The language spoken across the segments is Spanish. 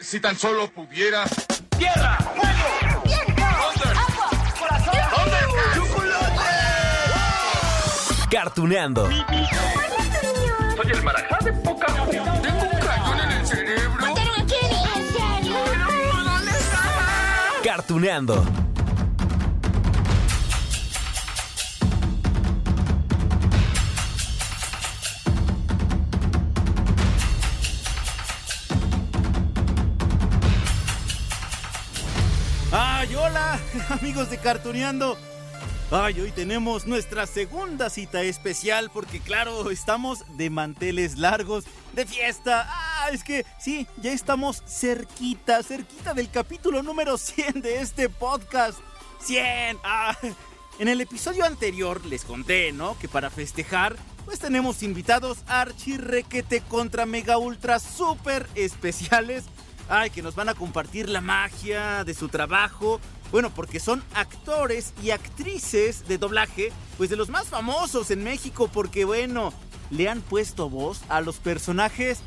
Si tan solo pudiera. ¡Tierra! ¡Fuego! ¡Viento! ¡Agua! ¡Corazón! ¡Chocolate! Cartuneando. Soy el marajá de poca Tengo un cañón en el cerebro. ¿En serio? ¿Dónde está? Cartuneando. Hola! Amigos de Cartuneando. Ay, hoy tenemos nuestra segunda cita especial porque claro, estamos de manteles largos, de fiesta. Ah, es que sí, ya estamos cerquita, cerquita del capítulo número 100 de este podcast. 100. Ah, en el episodio anterior les conté, ¿no? Que para festejar, pues tenemos invitados archi requete contra mega ultra super especiales. Ay, que nos van a compartir la magia de su trabajo. Bueno, porque son actores y actrices de doblaje, pues de los más famosos en México, porque bueno, le han puesto voz a los personajes,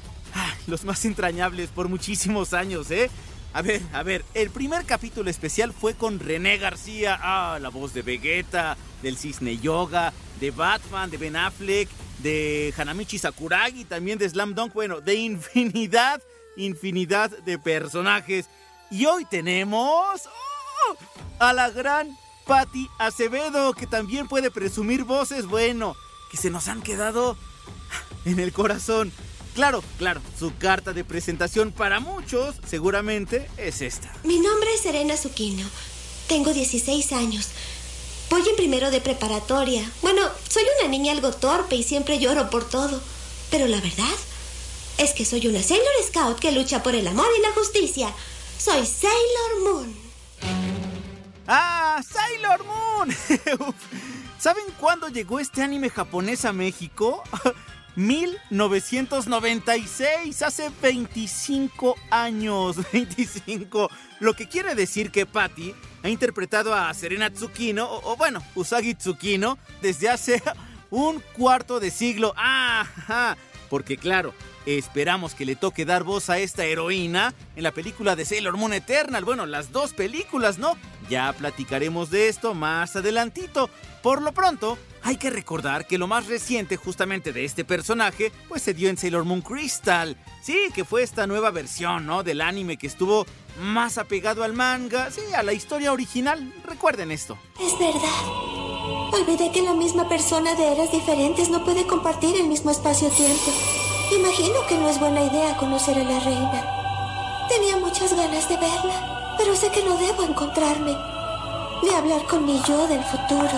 los más entrañables por muchísimos años, ¿eh? A ver, a ver, el primer capítulo especial fue con René García, ah, la voz de Vegeta, del Cisne Yoga, de Batman, de Ben Affleck, de Hanamichi Sakuragi, también de Slam Dunk, bueno, de infinidad, infinidad de personajes. Y hoy tenemos. A la gran Patty Acevedo, que también puede presumir voces, bueno, que se nos han quedado en el corazón. Claro, claro, su carta de presentación para muchos seguramente es esta. Mi nombre es Serena Zuquino. Tengo 16 años. Voy en primero de preparatoria. Bueno, soy una niña algo torpe y siempre lloro por todo. Pero la verdad es que soy una Sailor Scout que lucha por el amor y la justicia. Soy Sailor Moon. ¡Ah! ¡Sailor Moon! ¿Saben cuándo llegó este anime japonés a México? 1996, hace 25 años, 25. Lo que quiere decir que Patty ha interpretado a Serena Tsukino, o, bueno, Usagi Tsukino, desde hace un cuarto de siglo. ¡Ah! Porque claro, esperamos que le toque dar voz a esta heroína en la película de Sailor Moon Eternal. Bueno, las dos películas, ¿no? Ya platicaremos de esto más adelantito. Por lo pronto, hay que recordar que lo más reciente justamente de este personaje, pues se dio en Sailor Moon Crystal. Sí, que fue esta nueva versión, ¿no? Del anime que estuvo más apegado al manga, sí, a la historia original. Recuerden esto. Es verdad. Olvidé que la misma persona de eras diferentes no puede compartir el mismo espacio-tiempo. Imagino que no es buena idea conocer a la reina. Tenía muchas ganas de verla, pero sé que no debo encontrarme ni hablar con mi yo del futuro,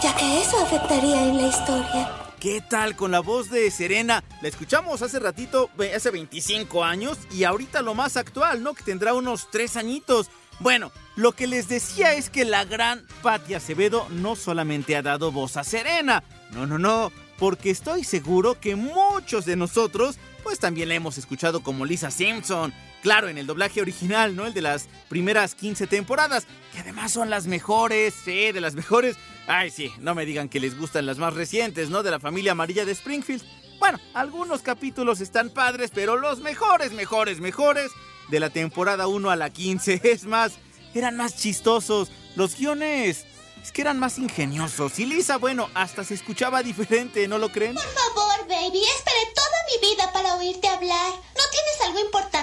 ya que eso afectaría en la historia. ¿Qué tal con la voz de Serena? La escuchamos hace ratito, hace 25 años, y ahorita lo más actual, ¿no? Que tendrá unos 3 añitos. Bueno, lo que les decía es que la gran Patti Acevedo no solamente ha dado voz a Serena, no, no, no, porque estoy seguro que muchos de nosotros, pues también la hemos escuchado como Lisa Simpson. Claro, en el doblaje original, ¿no? El de las primeras 15 temporadas, que además son las mejores, sí, de las mejores. Ay, sí, no me digan que les gustan las más recientes, ¿no? De la familia amarilla de Springfield. Bueno, algunos capítulos están padres, pero los mejores, mejores, mejores de la temporada 1 a la 15. Es más, eran más chistosos. Los guiones es que eran más ingeniosos. Y Lisa, bueno, hasta se escuchaba diferente, ¿no lo creen? Por favor, baby, esperé toda mi vida para oírte hablar. ¿No tienes algo importante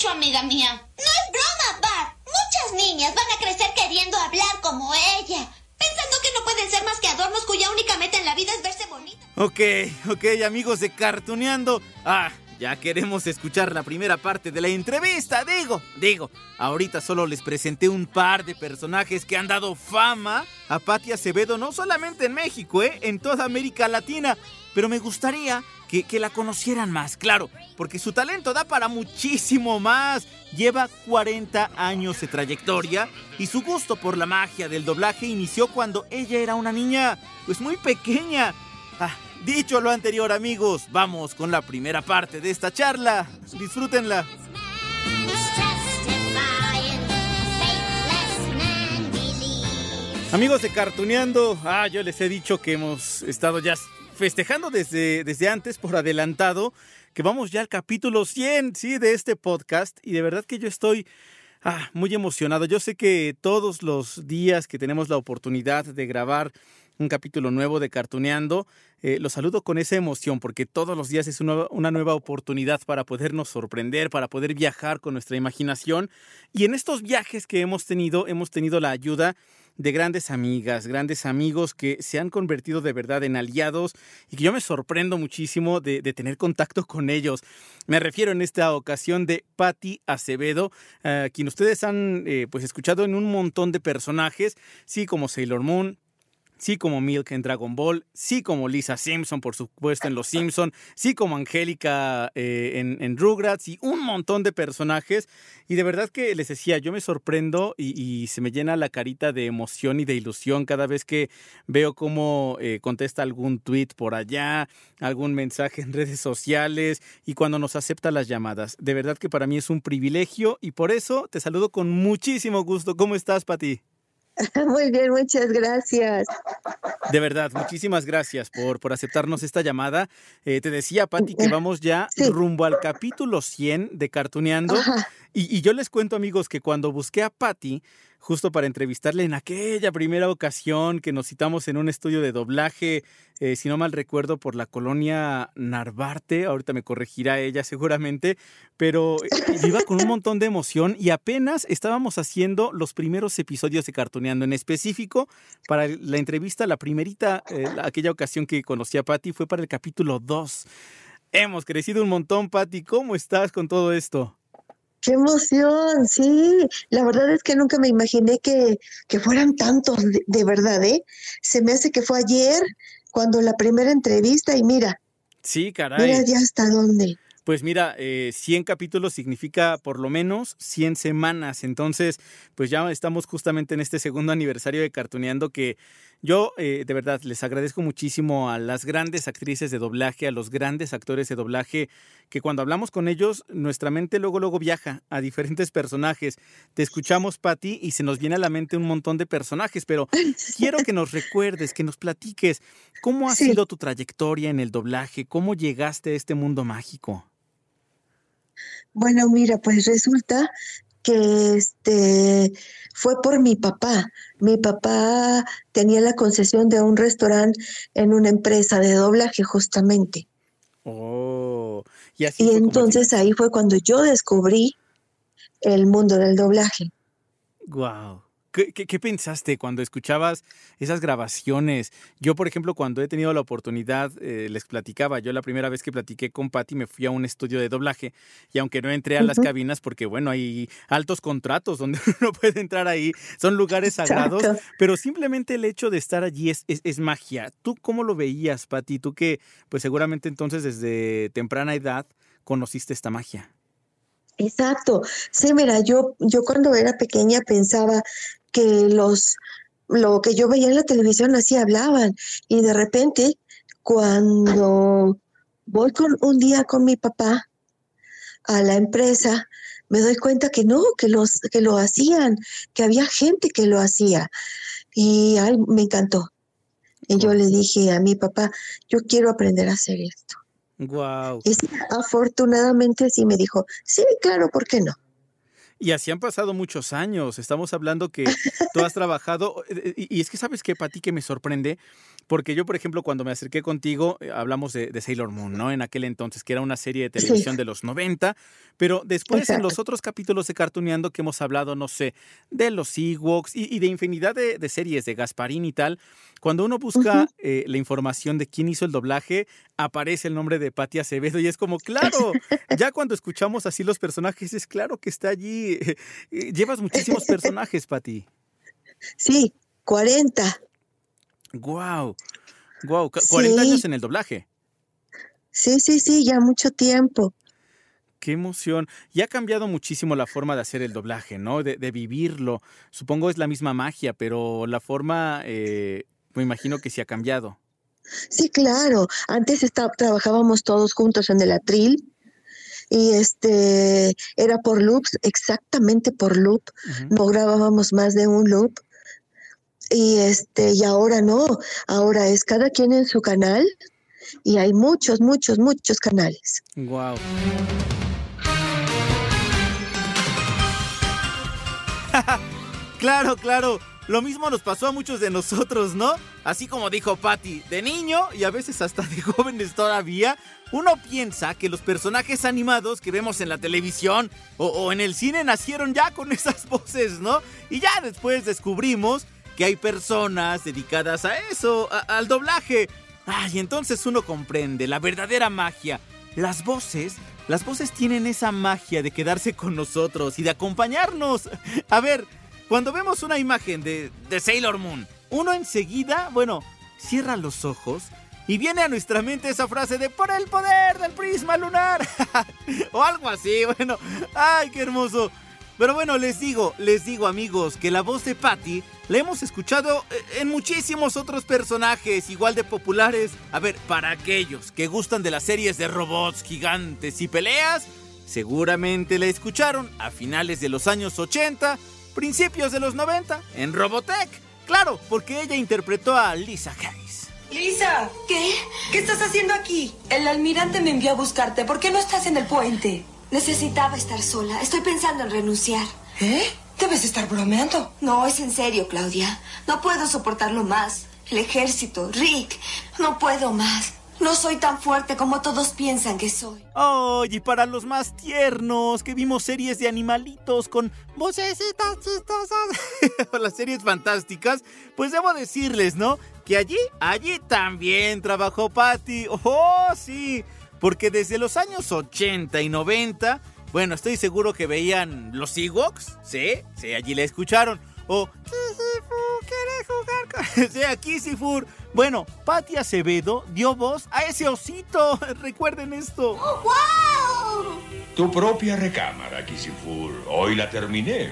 dicho, amiga mía. No es broma, Bart. Muchas niñas van a crecer queriendo hablar como ella. Pensando que no pueden ser más que adornos cuya única meta en la vida es verse bonita. Ok, ok, amigos de Cartuneando. Ah, ya queremos escuchar la primera parte de la entrevista, digo, digo. Ahorita solo les presenté un par de personajes que han dado fama a Patti Acevedo, no solamente en México, ¿eh? en toda América Latina. Pero me gustaría que, que la conocieran más, claro, porque su talento da para muchísimo más. Lleva 40 años de trayectoria y su gusto por la magia del doblaje inició cuando ella era una niña, pues muy pequeña. Ah, dicho lo anterior, amigos, vamos con la primera parte de esta charla. Disfrútenla. Amigos de Cartuneando, ah, yo les he dicho que hemos estado ya festejando desde, desde antes por adelantado que vamos ya al capítulo 100, sí, de este podcast y de verdad que yo estoy ah, muy emocionado. Yo sé que todos los días que tenemos la oportunidad de grabar un capítulo nuevo de Cartuneando. Eh, lo saludo con esa emoción porque todos los días es una, una, nueva oportunidad para podernos sorprender, para poder viajar con nuestra imaginación. Y en estos viajes que hemos tenido, hemos tenido la ayuda de grandes amigas, grandes amigos que se han convertido de verdad en aliados y que yo me sorprendo muchísimo de, tener contacto con ellos. Me refiero en esta ocasión de Patti Acevedo, uh, quien ustedes han eh, pues escuchado en un montón de personajes, sí como Sailor Moon, sí como Milk en Dragon Ball, sí como Lisa Simpson, por supuesto, en Los Simpson, sí como Angélica eh, en, Rugrats y un montón de personajes. Y de verdad que les decía, yo me sorprendo y, y se me llena la carita de emoción y de ilusión cada vez que veo cómo eh, contesta algún tweet por allá, algún mensaje en redes sociales y cuando nos acepta las llamadas. De verdad que para mí es un privilegio y por eso te saludo con muchísimo gusto. ¿Cómo estás, Pati? Muy bien, muchas gracias. De verdad, muchísimas gracias por, por aceptarnos esta llamada. Eh, te decía, Pati, que vamos ya sí. rumbo al capítulo 100 de Cartuneando. Y, y, yo les cuento, amigos, que cuando busqué a Pati, justo para entrevistarle en aquella primera ocasión que nos citamos en un estudio de doblaje, eh, si no mal recuerdo, por la colonia Narvarte, ahorita me corregirá ella seguramente, pero iba con un montón de emoción y apenas estábamos haciendo los primeros episodios de Cartuneando, en específico para la entrevista, la primerita, eh, aquella ocasión que conocí a Patti fue para el capítulo 2. Hemos crecido un montón, Patti, ¿cómo estás con todo esto? ¡Qué emoción! Sí, la verdad es que nunca me imaginé que, que fueran tantos, de, de, verdad, ¿eh? Se me hace que fue ayer cuando la primera entrevista y mira. Sí, caray. Mira ya hasta dónde. Pues mira, eh, 100 capítulos significa por lo menos 100 semanas. Entonces, pues ya estamos justamente en este segundo aniversario de Cartuneando que yo eh, de verdad les agradezco muchísimo a las grandes actrices de doblaje, a los grandes actores de doblaje, que cuando hablamos con ellos, nuestra mente luego, luego viaja a diferentes personajes. Te escuchamos, Patti, y se nos viene a la mente un montón de personajes, pero quiero que nos recuerdes, que nos platiques cómo ha sí. sido tu trayectoria en el doblaje, cómo llegaste a este mundo mágico. Bueno, mira, pues resulta que este fue por mi papá. Mi papá tenía la concesión de un restaurante en una empresa de doblaje justamente. Oh, y, así y entonces ahí fue cuando yo descubrí el mundo del doblaje. Wow. ¿Qué, qué, qué pensaste cuando escuchabas esas grabaciones? Yo, por ejemplo, cuando he tenido la oportunidad, eh, les platicaba, yo la primera vez que platiqué con Patti me fui a un estudio de doblaje y aunque no entré a uh -huh. las cabinas porque, bueno, hay altos contratos donde uno puede entrar ahí, son lugares sagrados, Exacto. pero simplemente el hecho de estar allí es, es, es magia. ¿Tú cómo lo veías, Patti? Tú que, pues seguramente entonces desde temprana edad conociste esta magia. Exacto. Sí, mira, yo, yo cuando era pequeña pensaba que los lo que yo veía en la televisión así hablaban y de repente cuando voy con un día con mi papá a la empresa me doy cuenta que no, que los que lo hacían, que había gente que lo hacía y ay, me encantó. Y yo le dije a mi papá, yo quiero aprender a hacer esto. Wow. Y afortunadamente sí me dijo, sí, claro, ¿por qué no? Y así han pasado muchos años. Estamos hablando que tú has trabajado. Y es que sabes que para ti que me sorprende, porque yo, por ejemplo, cuando me acerqué contigo, eh, hablamos de, de, Sailor Moon, ¿no? En aquel entonces, que era una serie de televisión sí. de los 90. Pero después, Exacto. en los otros capítulos de Cartuneando que hemos hablado, no sé, de los Ewoks y, y de infinidad de, de, series de Gasparín y tal, cuando uno busca uh -huh. eh, la información de quién hizo el doblaje, aparece el nombre de Patti Acevedo y es como, claro, ya cuando escuchamos así los personajes, es claro que está allí. Llevas muchísimos personajes, Patti. Sí, 40. Wow. Wow, 40 sí. años en el doblaje. Sí, sí, sí, ya mucho tiempo. Qué emoción. Y ha cambiado muchísimo la forma de hacer el doblaje, ¿no? De, de vivirlo. Supongo es la misma magia, pero la forma, eh, me imagino que sí ha cambiado. Sí, claro. Antes está, trabajábamos todos juntos en el atril y este era por loops, exactamente por loop. Uh -huh. No grabábamos más de un loop. Y este, y ahora no, ahora es cada quien en su canal y hay muchos, muchos, muchos canales. Wow. claro, claro. Lo mismo nos pasó a muchos de nosotros, ¿no? Así como dijo Patty, de niño y a veces hasta de jóvenes todavía, uno piensa que los personajes animados que vemos en la televisión o, o, en el cine nacieron ya con esas voces, ¿no? Y ya después descubrimos que hay personas dedicadas a eso, al doblaje. Ay, entonces uno comprende la verdadera magia. Las voces, las voces tienen esa magia de quedarse con nosotros y de acompañarnos. A ver, cuando vemos una imagen de, de Sailor Moon, uno enseguida, bueno, cierra los ojos y viene a nuestra mente esa frase de por el poder del prisma lunar. o algo así, bueno. Ay, qué hermoso. Pero bueno, les digo, les digo amigos, que la voz de Patty la hemos escuchado en muchísimos otros personajes igual de populares. A ver, para aquellos que gustan de las series de robots gigantes y peleas, seguramente la escucharon a finales de los años 80, principios de los 90, en Robotech. Claro, porque ella interpretó a Lisa Hayes. Lisa, ¿Qué? ¿qué estás haciendo aquí? El almirante me envió a buscarte. ¿Por qué no estás en el puente? Necesitaba estar sola. Estoy pensando en renunciar. ¿Eh? Debes estar bromeando. No, es en serio, Claudia. No puedo soportarlo más. El ejército, Rick. No puedo más. No soy tan fuerte como todos piensan que soy. Oh, y para los más tiernos, que vimos series de animalitos con vocecitas chistosas, las series fantásticas, pues debo decirles, ¿no? Que allí, allí también trabajó Patty. Oh, sí, porque desde los años 80 y 90, bueno, estoy seguro que veían los Ewoks, ¿sí? Sí, allí la escucharon. O Kisifu, ¿quieres jugar con...? sí, a Kisifur. Bueno, Patty Acevedo dio voz a ese osito. Recuerden esto. ¡Wow! Tu propia recámara, Kisifur. Hoy la terminé.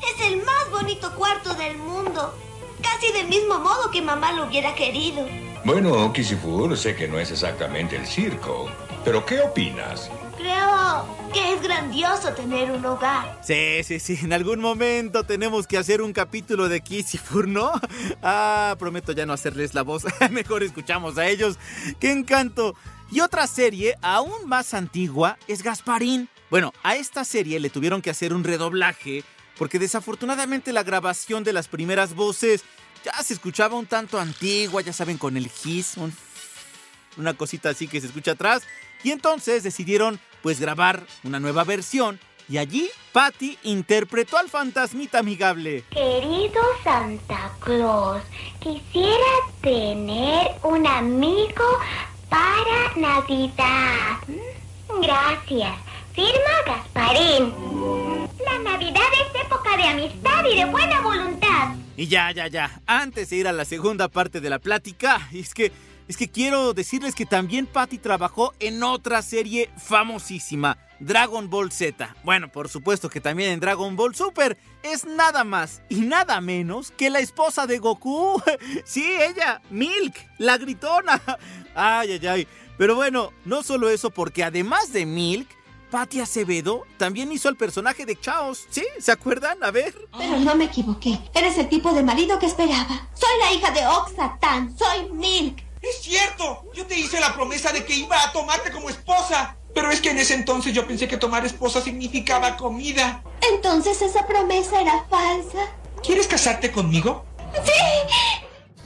Es el más bonito cuarto del mundo. Casi del mismo modo que mamá lo hubiera querido. Bueno, Kisifur, sé que no es exactamente el circo. Pero ¿qué opinas? Creo que es grandioso tener un hogar. Sí, sí, sí. En algún momento tenemos que hacer un capítulo de Kisifur, ¿no? Ah, prometo ya no hacerles la voz. Mejor escuchamos a ellos. ¡Qué encanto! Y otra serie, aún más antigua, es Gasparín. Bueno, a esta serie le tuvieron que hacer un redoblaje porque desafortunadamente la grabación de las primeras voces ya se escuchaba un tanto antigua, ya saben, con el hiss, un una cosita así que se escucha atrás. Y entonces decidieron pues grabar una nueva versión y allí Patty interpretó al fantasmita amigable. Querido Santa Claus, quisiera tener un amigo para Navidad. Gracias. Firma Gasparín. La Navidad es época de amistad y de buena voluntad. Y ya, ya, ya, antes de ir a la segunda parte de la plática, es que es que quiero decirles que también Patty trabajó en otra serie famosísima, Dragon Ball Z. Bueno, por supuesto que también en Dragon Ball Super es nada más y nada menos que la esposa de Goku. Sí, ella, Milk, la gritona. Ay, ay, ay. Pero bueno, no solo eso, porque además de Milk, Patty Acevedo también hizo el personaje de Chaos. ¿Sí? ¿Se acuerdan? A ver. Pero no me equivoqué. Eres el tipo de marido que esperaba. Soy la hija de Oxatan. Soy Milk. ¡Es cierto! Yo te hice la promesa de que iba a tomarte como esposa. Pero es que en ese entonces yo pensé que tomar esposa significaba comida. Entonces esa promesa era falsa. ¿Quieres casarte conmigo? ¡Sí!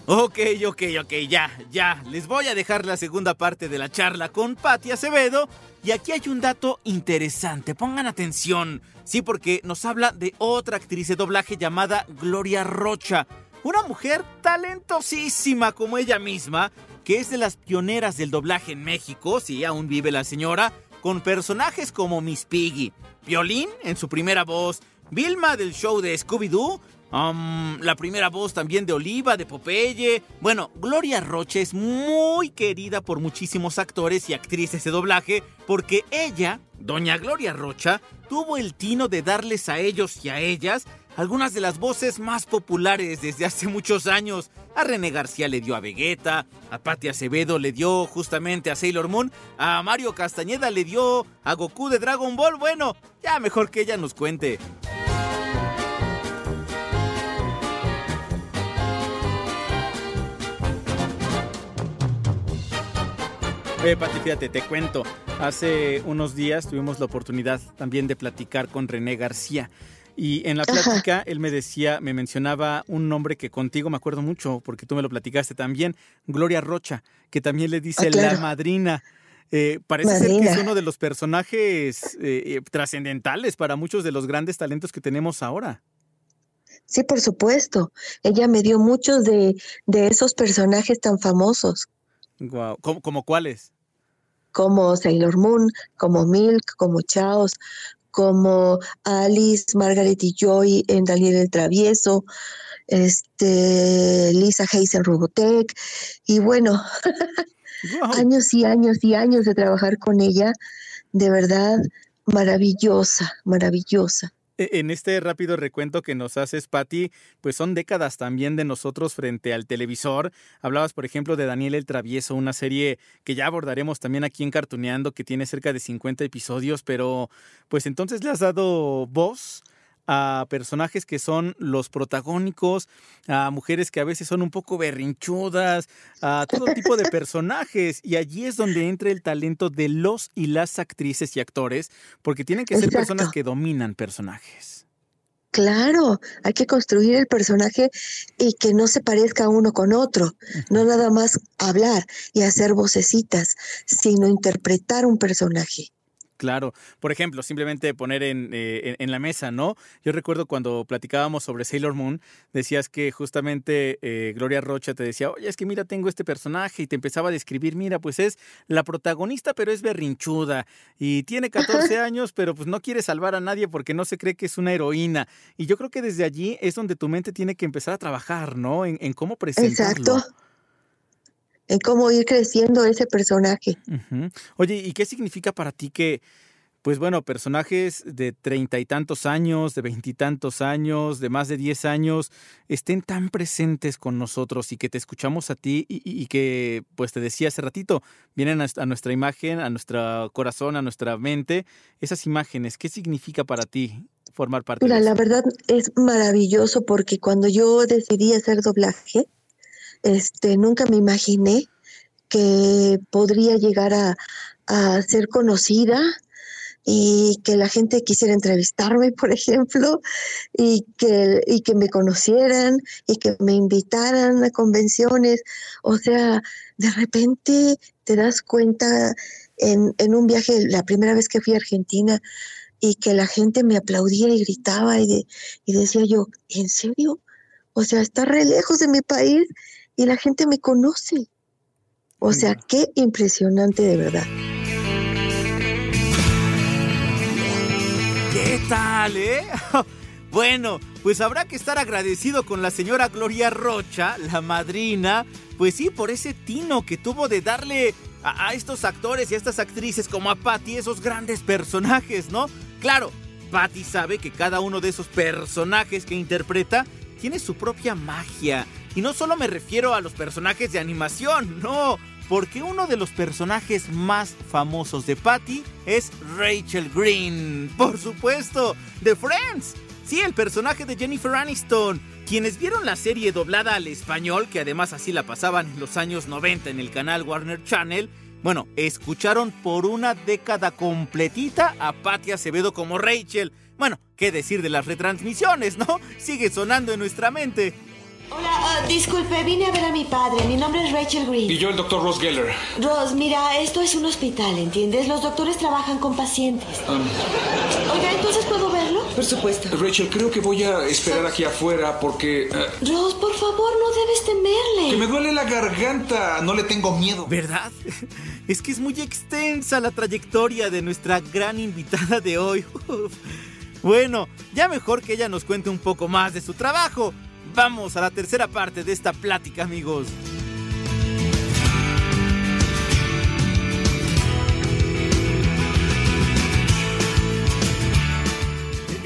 Ok, ok, ok, ya, ya. Les voy a dejar la segunda parte de la charla con Patti Acevedo. Y aquí hay un dato interesante, pongan atención. Sí, porque nos habla de otra actriz de doblaje llamada Gloria Rocha. Una mujer talentosísima como ella misma, que es de las pioneras del doblaje en México, sí, aún vive la señora, con personajes como Miss Piggy, Violín en su primera voz, Vilma del show de Scooby-Doo, la primera voz también de Oliva, de Popeye. Bueno, Gloria Rocha es muy querida por muchísimos actores y actrices de doblaje porque ella, doña Gloria Rocha, tuvo el tino de darles a ellos y a ellas algunas de las voces más populares desde hace muchos años. A René García le dio a Vegeta, a Patti Acevedo le dio justamente a Sailor Moon, a Mario Castañeda le dio a Goku de Dragon Ball. Bueno, ya mejor que ella nos cuente. Eh, Pati, fíjate, te cuento. Hace unos días tuvimos la oportunidad también de platicar con René García. Y en la plática él me decía, me mencionaba un nombre que contigo me acuerdo mucho, porque tú me lo platicaste también, Gloria Rocha, que también le dice Ah, claro. la madrina. Eh, parece ser que es uno de los personajes eh, eh, trascendentales para muchos de los grandes talentos que tenemos ahora. Sí, por supuesto. Ella me dio muchos de, de esos personajes tan famosos. ¿Cómo, como cuáles? como Sailor Moon, como Milk, como Chaos, como Alice, Margaret y Joy en Daniel el Travieso, este, Lisa Hayes en Robotech. Y bueno, años y años y años de trabajar con ella, de verdad maravillosa, maravillosa. E- En este rápido recuento que nos haces, Patti, pues son décadas también de nosotros frente al televisor. Hablabas, por ejemplo, de Daniel el Travieso, una serie que ya abordaremos también aquí en Cartuneando, que tiene cerca de 50 episodios, pero pues entonces le has dado voz a personajes que son los protagónicos, a mujeres que a veces son un poco berrinchudas, a todo tipo de personajes. Y allí es donde entra el talento de los y las actrices y actores, porque tienen que ser Exacto. personas que dominan personajes. Claro, hay que construir el personaje y que no se parezca uno con otro, no nada más hablar y hacer vocecitas, sino interpretar un personaje. Claro, por ejemplo, simplemente poner en, eh, en- la mesa, ¿no? Yo recuerdo cuando platicábamos sobre Sailor Moon, decías que justamente eh, Gloria Rocha te decía, oye, es que mira, tengo este personaje y te empezaba a describir, mira, pues es la protagonista, pero es berrinchuda y tiene 14 años, pero pues no quiere salvar a nadie porque no se cree que es una heroína. Y yo creo que desde allí es donde tu mente tiene que empezar a trabajar, ¿no? En, en cómo presentarlo. Exacto. En cómo ir creciendo ese personaje. Oye, ¿y qué significa para ti que, pues bueno, personajes de treinta y tantos años, de veintitantos años, de más de diez años, estén tan presentes con nosotros y que te escuchamos a ti y, y- que, pues te decía hace ratito, vienen a, a nuestra imagen, a nuestro corazón, a nuestra mente, esas imágenes, ¿qué significa para ti formar parte Mira, de la eso? verdad es maravilloso porque cuando yo decidí hacer doblaje, este, nunca me imaginé que podría llegar a, a ser conocida y que la gente quisiera entrevistarme, por ejemplo, y que, y que me conocieran y que me invitaran a convenciones. O sea, de repente te das cuenta en, en un viaje, la primera vez que fui a Argentina, y que la gente me aplaudía y gritaba y, de- y decía yo, ¿en serio? O sea, está re lejos de mi país y la gente me conoce. O sea, qué impresionante de verdad. ¿Qué tal, eh? Bueno, pues habrá que estar agradecido con la señora Gloria Rocha, la madrina, pues sí, por ese tino que tuvo de darle a, a estos actores y a estas actrices como a Patty esos grandes personajes, ¿no? Claro, Patty sabe que cada uno de esos personajes que interpreta tiene su propia magia. Y no solo me refiero a los personajes de animación, no, porque uno de los personajes más famosos de Patty es Rachel Green, por supuesto, de Friends. Sí, el personaje de Jennifer Aniston. Quienes vieron la serie doblada al español, que además así la pasaban en los años 90 en el canal Warner Channel, bueno, escucharon por una década completita a Patty Acevedo como Rachel. Bueno, qué decir de las retransmisiones, ¿no? Sigue sonando en nuestra mente. Hola, ah, disculpe, vine a ver a mi padre. Mi nombre es Rachel Green. Y yo, el doctor Ross Geller. Ross, mira, esto es un hospital, ¿entiendes? Los doctores trabajan con pacientes. Oiga, ¿entonces puedo verlo? Por supuesto. Rachel, creo que voy a esperar aquí afuera porque... eh, Ross, por favor, no debes temerle. que me duele la garganta. No le tengo miedo. ¿Verdad? Es que es muy extensa la trayectoria de nuestra gran invitada de hoy. Uf. Bueno, ya mejor que ella nos cuente un poco más de su trabajo. Vamos a la tercera parte de esta plática, amigos.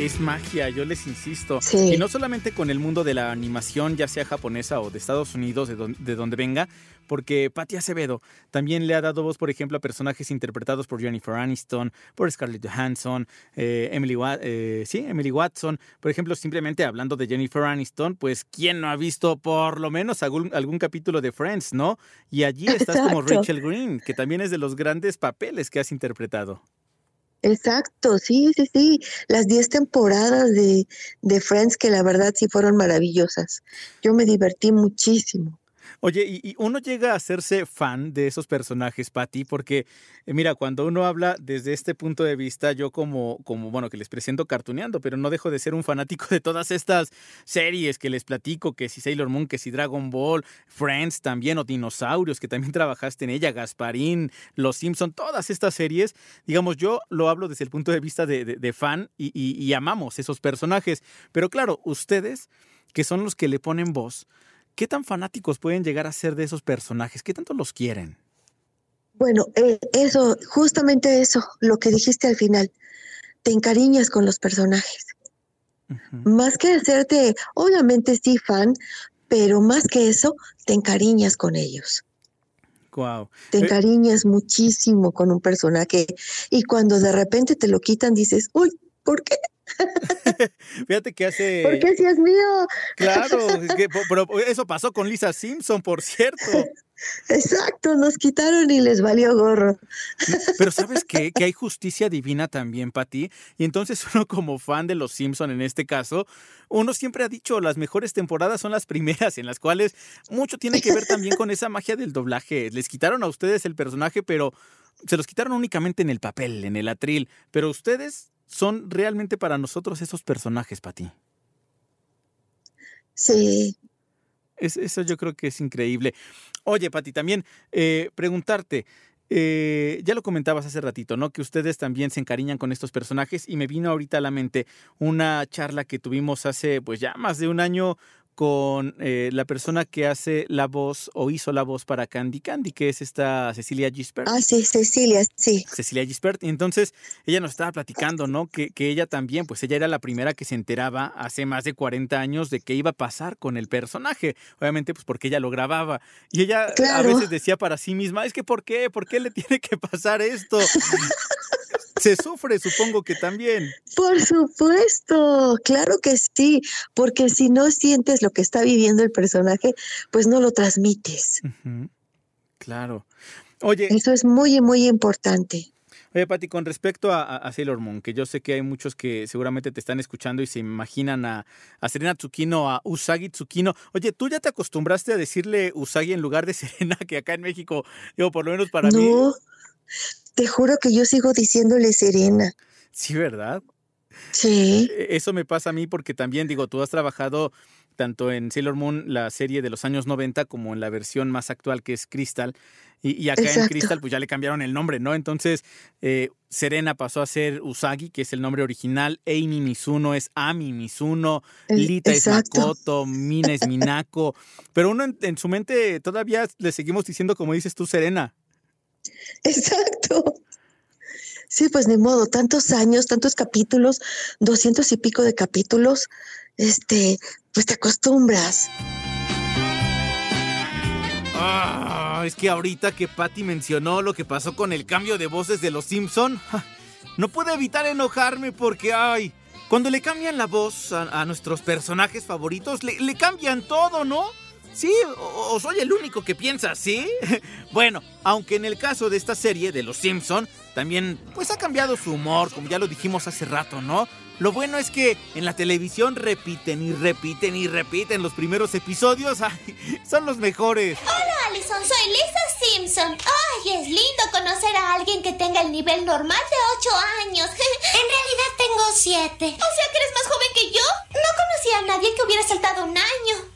Es magia, yo les insisto. Sí. Y no solamente con el mundo de la animación, ya sea japonesa o de Estados Unidos, de, don- de donde venga, porque Patti Acevedo también le ha dado voz, por ejemplo, a personajes interpretados por Jennifer Aniston, por Scarlett Johansson, eh, Emily, Wa- eh, sí, Emily Watson. Por ejemplo, simplemente hablando de Jennifer Aniston, pues ¿quién no ha visto por lo menos algún, algún capítulo de Friends, no? Y allí estás como. Rachel Green, que también es de los grandes papeles que has interpretado. Exacto, sí, sí, sí. Las 10 temporadas de, de Friends que la verdad sí fueron maravillosas. Yo me divertí muchísimo. Oye, y, uno llega a hacerse fan de esos personajes, Patti, porque, eh, mira, cuando uno habla desde este punto de vista, yo como, como, bueno, que les presento cartuneando, pero no dejo de ser un fanático de todas estas series que les platico, que si Sailor Moon, que si Dragon Ball, Friends también, o Dinosaurios, que también trabajaste en ella, Gasparín, Los Simpson, todas estas series, digamos, yo lo hablo desde el punto de vista de, fan y- y amamos esos personajes, pero claro, ustedes, que son los que le ponen voz, ¿Qué tan fanáticos pueden llegar a ser de esos personajes? ¿Qué tanto los quieren? Bueno, eh, eso, justamente eso, lo que dijiste al final. Te encariñas con los personajes. Más que hacerte, obviamente sí, fan, pero más que eso, te encariñas con ellos. Wow. Te encariñas muchísimo con un personaje y cuando de repente te lo quitan dices, uy, ¿por qué? Fíjate que hace. ¿Por qué si es mío? Claro, es que, pero eso pasó con Lisa Simpson, por cierto. Exacto, nos quitaron y les valió gorro. Pero ¿sabes qué? Que hay justicia divina también, Pati. Y entonces uno como fan de los Simpson en este caso, uno siempre ha dicho las mejores temporadas son las primeras, en las cuales mucho tiene que ver también con esa magia del doblaje. Les quitaron a ustedes el personaje, pero se los quitaron únicamente en el papel, en el atril. Pero ustedes son realmente para nosotros esos personajes, Pati. Sí. Es- eso yo creo que es increíble. Oye, Pati, también eh, preguntarte, eh, ya lo comentabas hace ratito, ¿no? Que ustedes también se encariñan con estos personajes y me vino ahorita a la mente una charla que tuvimos hace pues ya más de un año con eh, la persona que hace la voz o hizo la voz para Candy Candy, que es esta Cecilia Gispert. Ah, sí, Cecilia, sí. Cecilia Gispert. Y entonces ella nos estaba platicando, ¿no? Que, que ella también, pues ella era la primera que se enteraba hace más de 40 años de qué iba a pasar con el personaje. Obviamente, pues porque ella lo grababa. Y ella a Claro. veces decía para sí misma, es que ¿por qué? ¿Por qué le tiene que pasar esto? se sufre, supongo que también. Por supuesto, claro que sí, porque si no sientes lo que está viviendo el personaje, pues no lo transmites. Claro. Oye, Eso es muy, muy importante. Oye, Pati, con respecto a, Sailor Moon, que yo sé que hay muchos que seguramente te están escuchando y se imaginan a, a Serena Tsukino, a Usagi Tsukino. Oye, ¿tú ya te acostumbraste a decirle Usagi en lugar de Serena, que acá en México, digo, por lo menos para mí? Te juro que yo sigo diciéndole Serena. Sí, ¿verdad? Sí. E- Eso me pasa a mí porque también, digo, tú has trabajado tanto en Sailor Moon, la serie de los años 90, como en la versión más actual que es Crystal. Y, y acá en. Crystal, pues ya le cambiaron el nombre, ¿no? Entonces, eh, Serena pasó a ser Usagi, que es el nombre original. Amy Mizuno es Ami Mizuno. Lita es. Makoto. Mina es Minako. Pero uno en, en su mente todavía le seguimos diciendo, como dices tú, Serena. Exacto. Sí, pues ni modo, tantos años, tantos capítulos, doscientos y pico de capítulos, este, pues te acostumbras. Ah, es que ahorita que Patty mencionó lo que pasó con el cambio de voces de los Simpson, no puedo evitar enojarme porque, ay, cuando le cambian la voz a, a nuestros personajes favoritos, le, le cambian todo, ¿no? Sí, o, o soy el único que piensa así. bueno, aunque en el caso de esta serie de Los Simpson, también pues ha cambiado su humor, como ya lo dijimos hace rato, ¿no? Lo bueno es que en la televisión repiten y repiten y repiten los primeros episodios. Ay, son los mejores. Hola, Allison, soy Lisa Simpson. Ay, es lindo conocer a alguien que tenga el nivel normal de 8 años. en realidad tengo 7. O sea que eres más joven que yo. No conocía a nadie que hubiera saltado un año.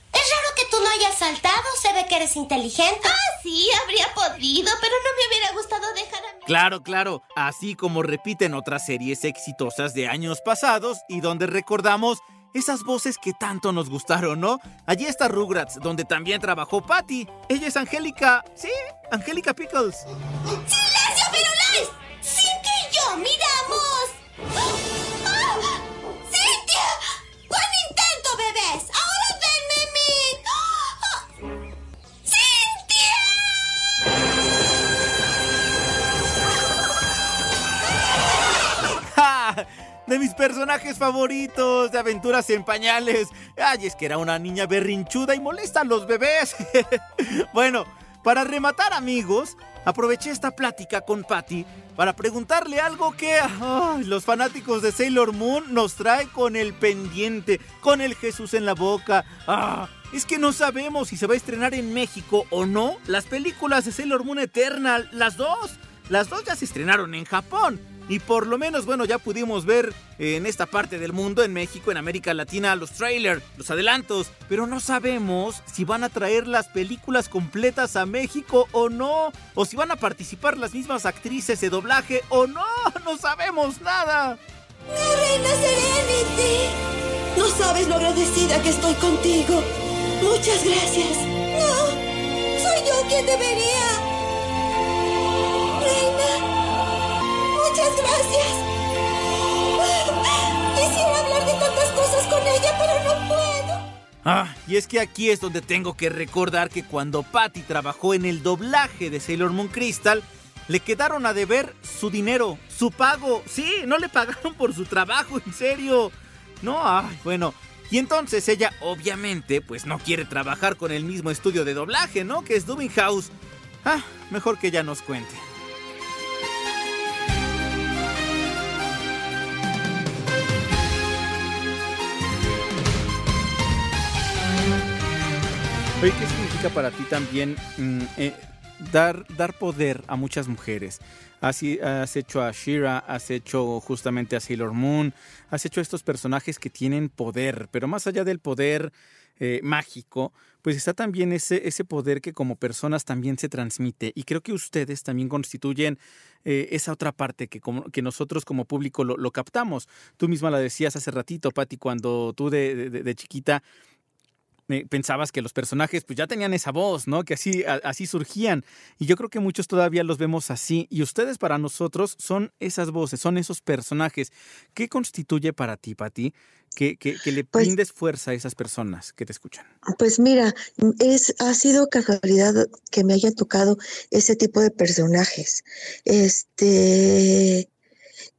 Que tú no hayas saltado. Se ve que eres inteligente. Ah, sí, habría podido, pero no me hubiera gustado dejar a mi... Claro, claro, así como repiten otras series exitosas de años pasados y donde recordamos esas voces que tanto nos gustaron, ¿no? Allí está Rugrats, donde también trabajó Patty. Ella es Angélica, sí, Angélica Pickles. ¡Silencio, Firulais! ¡Cinque y yo miramos! De mis personajes favoritos de aventuras en pañales. Ay, es que era una niña berrinchuda y molesta a los bebés. bueno, para rematar amigos, aproveché esta plática con Patty para preguntarle algo que los fanáticos de Sailor Moon nos trae con el pendiente, con el Jesús en la boca. Ah, es que no sabemos si se va a estrenar en México o no las películas de Sailor Moon Eternal, las dos. Las dos ya se estrenaron en Japón. Y por lo menos, bueno, ya pudimos ver en esta parte del mundo, en México, en América Latina, los trailers, los adelantos. Pero no sabemos si van a traer las películas completas a México o no. O si van a participar las mismas actrices de doblaje o no. No sabemos nada. ¡Mi reina Serenity! No sabes lo agradecida que estoy contigo. Muchas gracias. No, soy yo quien debería. Reina, muchas gracias. Hablar de tantas cosas con ella, pero no puedo. Ah, y es que aquí es donde tengo que recordar que cuando Patty trabajó en el doblaje de Sailor Moon Crystal, le quedaron a deber su dinero, su pago. Sí, no le pagaron por su trabajo, en serio. No, ay, bueno. Y entonces ella, obviamente, pues no quiere trabajar con el mismo estudio de doblaje, ¿no? Que es Dubbing House. Ah, mejor que ella nos cuente. Oye, ¿qué significa para ti también mm, eh, dar, dar poder a muchas mujeres? Así has hecho a Shira, has hecho justamente a Sailor Moon, has hecho a estos personajes que tienen poder, pero más allá del poder eh, mágico, pues está también ese, ese poder que como personas también se transmite. Y creo que ustedes también constituyen eh, esa otra parte que, como, que nosotros como público lo, captamos. Tú misma la decías hace ratito, Patti, cuando tú de chiquita pensabas que los personajes pues ya tenían esa voz, ¿no? Que así, a, así surgían. Y yo creo que muchos todavía los vemos así. Y ustedes para nosotros son esas voces, son esos personajes. ¿Qué constituye para ti, Pati, que, que, que le pues, brindes fuerza a esas personas que te escuchan? Pues mira, es, ha sido casualidad que me haya tocado ese tipo de personajes. Este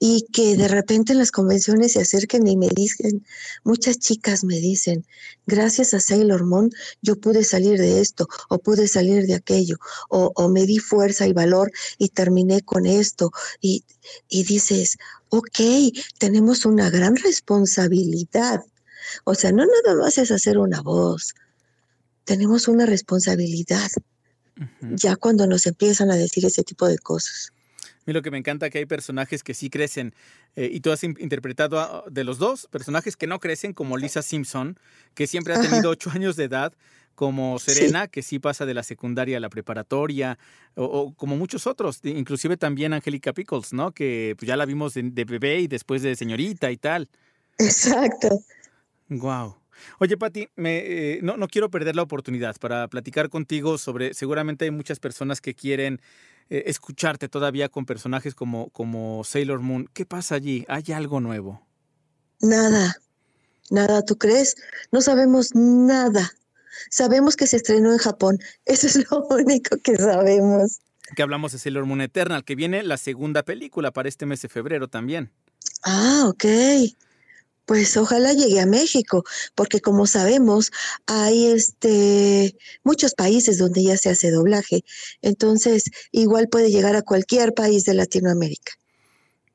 y que de repente en las convenciones se acerquen y me dicen, muchas chicas me dicen, gracias a Sailor Moon yo pude salir de esto o pude salir de aquello o, o me di fuerza y valor y terminé con esto y, y dices, ok, tenemos una gran responsabilidad. O sea, no nada más es hacer una voz, tenemos una responsabilidad. Uh -huh. Ya cuando nos empiezan a decir ese tipo de cosas. A mí lo que me encanta que hay personajes que sí crecen eh, y tú has interpretado a, de los dos personajes que no crecen como Lisa Simpson, que siempre ha tenido ocho años de edad, como Serena, sí. que sí pasa de la secundaria a la preparatoria, o, o como muchos otros, inclusive también Angélica Pickles, ¿no? Que pues, ya la vimos de, de, bebé y después de señorita y tal. Exacto. Wow. Oye, Pati, me, eh, no, no quiero perder la oportunidad para platicar contigo sobre, seguramente hay muchas personas que quieren eh, escucharte todavía con personajes como, como Sailor Moon. ¿Qué pasa allí? ¿Hay algo nuevo? Nada, nada, ¿tú crees? No sabemos nada. Sabemos que se estrenó en Japón. Eso es lo único que sabemos. Que hablamos de Sailor Moon Eternal, que viene la segunda película para este mes de febrero también. Ah, ok. Pues ojalá llegue a México, porque como sabemos, hay este muchos países donde ya se hace doblaje. Entonces, igual puede llegar a cualquier país de Latinoamérica.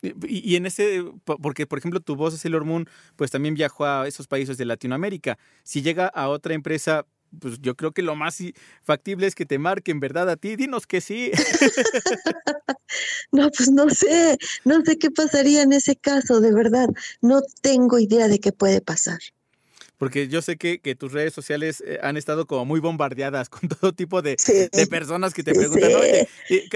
Y, en ese, porque por ejemplo tu voz Sailor Moon, pues también viajó a esos países de Latinoamérica. Si llega a otra empresa, pues yo creo que lo más factible es que te marquen, ¿verdad? A ti, dinos que sí. no, pues no sé, no sé qué pasaría en ese caso, de verdad. No tengo idea de qué puede pasar. Porque yo sé que, que tus redes sociales eh, han estado como muy bombardeadas con todo tipo de, sí. de personas que te preguntan, sí. oye,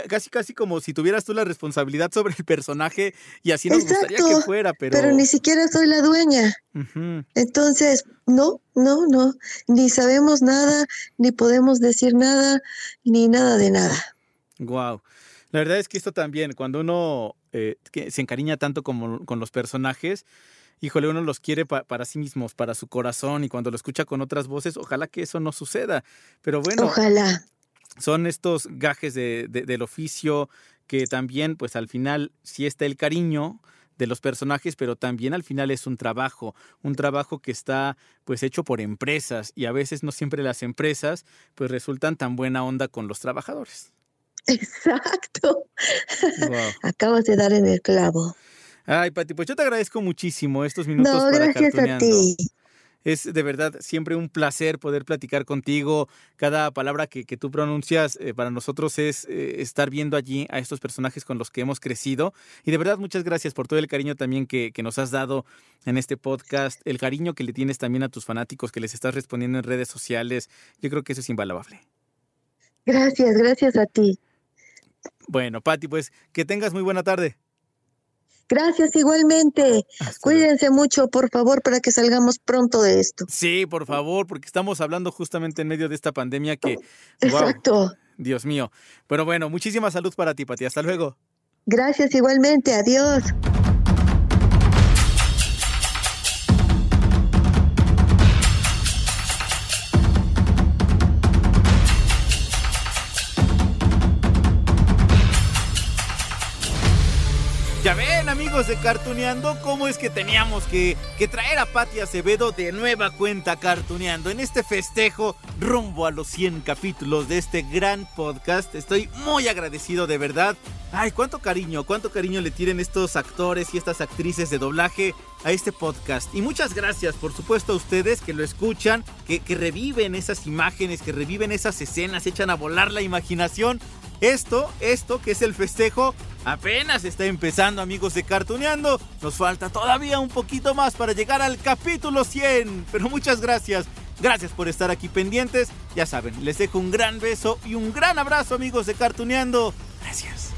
casi casi como si tuvieras tú la responsabilidad sobre el personaje y así nos Exacto, gustaría que fuera, pero... Pero ni siquiera soy la dueña. Uh -huh. Entonces, no, no, no, ni sabemos nada, ni podemos decir nada, ni nada de nada. Wow. La verdad es que esto también, cuando uno eh, se encariña tanto como, con los personajes, híjole, uno los quiere pa para sí mismos, para su corazón, y cuando lo escucha con otras voces, ojalá que eso no suceda. Pero bueno, ojalá. Son estos gajes de, de, del oficio que también, pues al final, sí está el cariño de los personajes, pero también al final es un trabajo, un trabajo que está pues hecho por empresas y a veces no siempre las empresas pues resultan tan buena onda con los trabajadores. Exacto. Acabas de dar en el clavo. Ay, Pati, pues yo te agradezco muchísimo estos minutos. No, gracias a ti. Es de verdad siempre un placer poder platicar contigo. Cada palabra que, tú pronuncias eh, para nosotros es eh, estar viendo allí a estos personajes con los que hemos crecido. Y de verdad muchas gracias por todo el cariño también que, que nos has dado en este podcast, el cariño que le tienes también a tus fanáticos, que les estás respondiendo en redes sociales. Yo creo que eso es invaluable. Gracias, gracias a ti. Bueno, Patti, pues que tengas muy buena tarde. Gracias igualmente. Cuídense mucho, por favor, para que salgamos pronto de esto. Sí, por favor, porque estamos hablando justamente en medio de esta pandemia que... Exacto. Dios mío. Pero bueno, muchísima salud para ti, Pati. Hasta luego. Gracias igualmente. Adiós. De Cartuneando, cómo es que teníamos que, que, traer a Patti Acevedo de nueva cuenta Cartuneando en este festejo rumbo a los 100 capítulos de este gran podcast. Estoy muy agradecido de verdad. Ay, cuánto cariño, cuánto cariño le tienen estos actores y estas actrices de doblaje a este podcast. Y muchas gracias, por supuesto, a ustedes que lo escuchan, que, que reviven esas imágenes, que reviven esas escenas, echan a volar la imaginación. Esto, esto que es el festejo, apenas está empezando amigos de Cartuneando. Nos falta todavía un poquito más para llegar al capítulo 100. Pero muchas gracias. Gracias por estar aquí pendientes. Ya saben, les dejo un gran beso y un gran abrazo amigos de Cartuneando. Gracias.